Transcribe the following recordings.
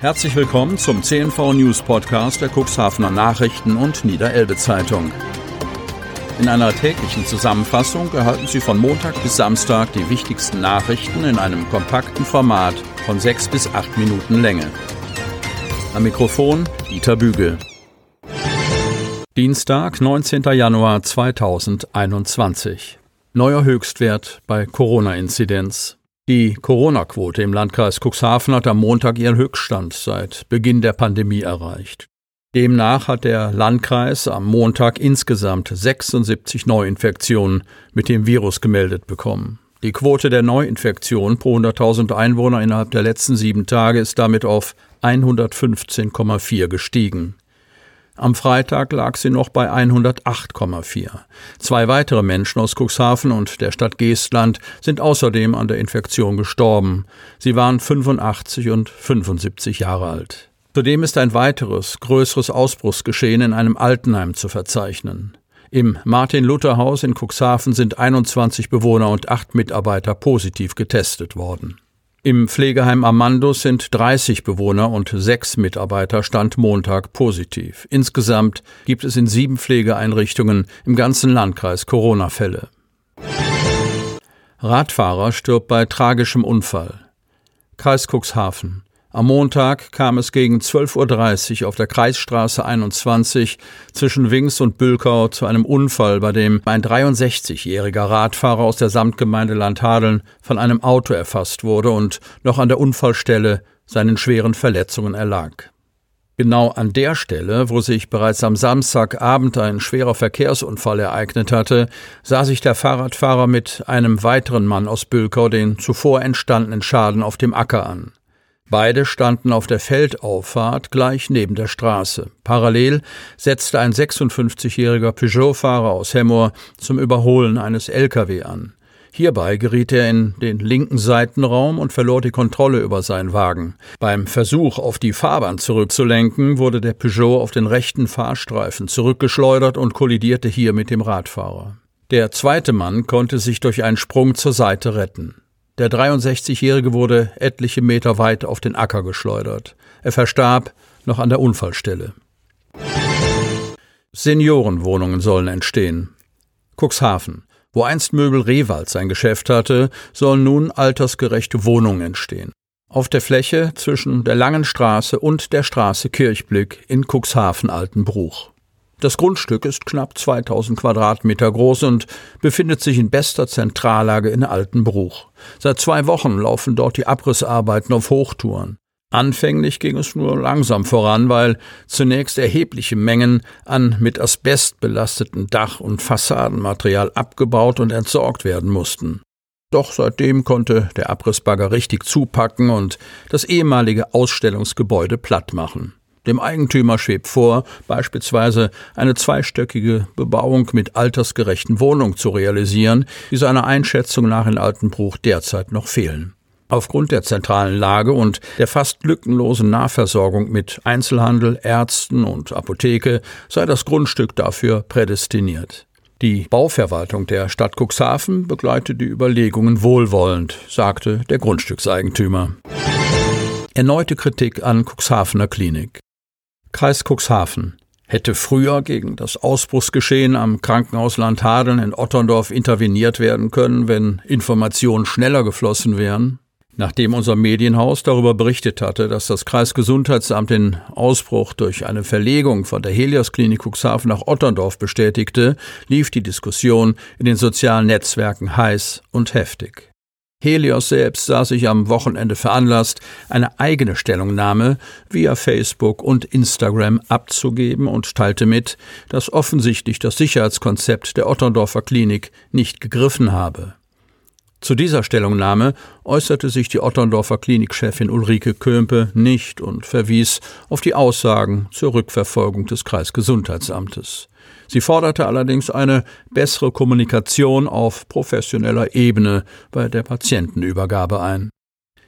Herzlich willkommen zum CNV News Podcast der Cuxhavener Nachrichten und Niederelbe Zeitung. In einer täglichen Zusammenfassung erhalten Sie von Montag bis Samstag die wichtigsten Nachrichten in einem kompakten Format von sechs bis acht Minuten Länge. Am Mikrofon Dieter Bügel. Dienstag, 19. Januar 2021. Neuer Höchstwert bei Corona-Inzidenz. Die Corona-Quote im Landkreis Cuxhaven hat am Montag ihren Höchststand seit Beginn der Pandemie erreicht. Demnach hat der Landkreis am Montag insgesamt 76 Neuinfektionen mit dem Virus gemeldet bekommen. Die Quote der Neuinfektionen pro 100.000 Einwohner innerhalb der letzten sieben Tage ist damit auf 115,4 gestiegen. Am Freitag lag sie noch bei 108,4. Zwei weitere Menschen aus Cuxhaven und der Stadt Geestland sind außerdem an der Infektion gestorben. Sie waren 85 und 75 Jahre alt. Zudem ist ein weiteres, größeres Ausbruchsgeschehen in einem Altenheim zu verzeichnen. Im Martin-Luther-Haus in Cuxhaven sind 21 Bewohner und acht Mitarbeiter positiv getestet worden. Im Pflegeheim Amandus sind 30 Bewohner und sechs Mitarbeiter Stand Montag positiv. Insgesamt gibt es in sieben Pflegeeinrichtungen im ganzen Landkreis Corona-Fälle. Radfahrer stirbt bei tragischem Unfall. Kreis Cuxhaven. Am Montag kam es gegen 12.30 Uhr auf der Kreisstraße 21 zwischen Wings und Bülkau zu einem Unfall, bei dem ein 63-jähriger Radfahrer aus der Samtgemeinde Landhadeln von einem Auto erfasst wurde und noch an der Unfallstelle seinen schweren Verletzungen erlag. Genau an der Stelle, wo sich bereits am Samstagabend ein schwerer Verkehrsunfall ereignet hatte, sah sich der Fahrradfahrer mit einem weiteren Mann aus Bülkau den zuvor entstandenen Schaden auf dem Acker an. Beide standen auf der Feldauffahrt gleich neben der Straße. Parallel setzte ein 56-jähriger Peugeot-Fahrer aus Hemmoor zum Überholen eines LKW an. Hierbei geriet er in den linken Seitenraum und verlor die Kontrolle über seinen Wagen. Beim Versuch, auf die Fahrbahn zurückzulenken, wurde der Peugeot auf den rechten Fahrstreifen zurückgeschleudert und kollidierte hier mit dem Radfahrer. Der zweite Mann konnte sich durch einen Sprung zur Seite retten. Der 63-Jährige wurde etliche Meter weit auf den Acker geschleudert. Er verstarb noch an der Unfallstelle. Seniorenwohnungen sollen entstehen. Cuxhaven. Wo einst Möbel Rewald sein Geschäft hatte, sollen nun altersgerechte Wohnungen entstehen. Auf der Fläche zwischen der Langen Straße und der Straße Kirchblick in Cuxhaven Altenbruch. Das Grundstück ist knapp 2000 Quadratmeter groß und befindet sich in bester Zentrallage in Altenbruch. Seit zwei Wochen laufen dort die Abrissarbeiten auf Hochtouren. Anfänglich ging es nur langsam voran, weil zunächst erhebliche Mengen an mit Asbest belasteten Dach- und Fassadenmaterial abgebaut und entsorgt werden mussten. Doch seitdem konnte der Abrissbagger richtig zupacken und das ehemalige Ausstellungsgebäude platt machen. Dem Eigentümer schwebt vor, beispielsweise eine zweistöckige Bebauung mit altersgerechten Wohnungen zu realisieren, die seiner Einschätzung nach in Altenbruch derzeit noch fehlen. Aufgrund der zentralen Lage und der fast lückenlosen Nahversorgung mit Einzelhandel, Ärzten und Apotheke sei das Grundstück dafür prädestiniert. Die Bauverwaltung der Stadt Cuxhaven begleitet die Überlegungen wohlwollend, sagte der Grundstückseigentümer. Erneute Kritik an Cuxhavener Klinik. Kreis Cuxhaven hätte früher gegen das Ausbruchsgeschehen am Krankenhaus Landhadeln in Otterndorf interveniert werden können, wenn Informationen schneller geflossen wären. Nachdem unser Medienhaus darüber berichtet hatte, dass das Kreisgesundheitsamt den Ausbruch durch eine Verlegung von der Helios Klinik Cuxhaven nach Otterndorf bestätigte, lief die Diskussion in den sozialen Netzwerken heiß und heftig. Helios selbst sah sich am Wochenende veranlasst, eine eigene Stellungnahme via Facebook und Instagram abzugeben und teilte mit, dass offensichtlich das Sicherheitskonzept der Otterndorfer Klinik nicht gegriffen habe. Zu dieser Stellungnahme äußerte sich die Otterndorfer Klinikchefin Ulrike Kömpe nicht und verwies auf die Aussagen zur Rückverfolgung des Kreisgesundheitsamtes. Sie forderte allerdings eine bessere Kommunikation auf professioneller Ebene bei der Patientenübergabe ein.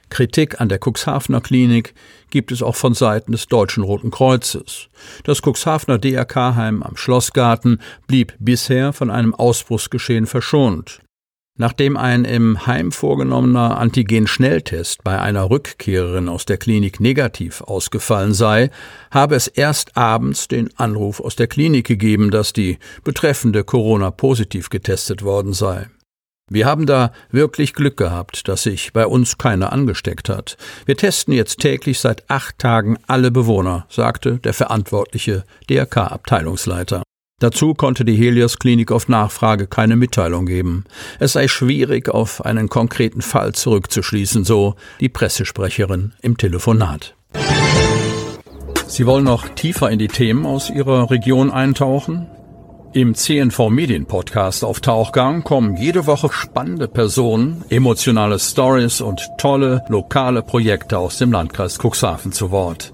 Kritik an der Cuxhavener Klinik gibt es auch von Seiten des Deutschen Roten Kreuzes. Das Cuxhavener DRK-Heim am Schlossgarten blieb bisher von einem Ausbruchsgeschehen verschont. Nachdem ein im Heim vorgenommener Antigen-Schnelltest bei einer Rückkehrerin aus der Klinik negativ ausgefallen sei, habe es erst abends den Anruf aus der Klinik gegeben, dass die betreffende Corona positiv getestet worden sei. Wir haben da wirklich Glück gehabt, dass sich bei uns keiner angesteckt hat. Wir testen jetzt täglich seit acht Tagen alle Bewohner, sagte der verantwortliche DRK-Abteilungsleiter. Dazu konnte die Helios Klinik auf Nachfrage keine Mitteilung geben. Es sei schwierig, auf einen konkreten Fall zurückzuschließen, so die Pressesprecherin im Telefonat. Sie wollen noch tiefer in die Themen aus Ihrer Region eintauchen? Im CNV Medien Podcast auf Tauchgang kommen jede Woche spannende Personen, emotionale Stories und tolle lokale Projekte aus dem Landkreis Cuxhaven zu Wort.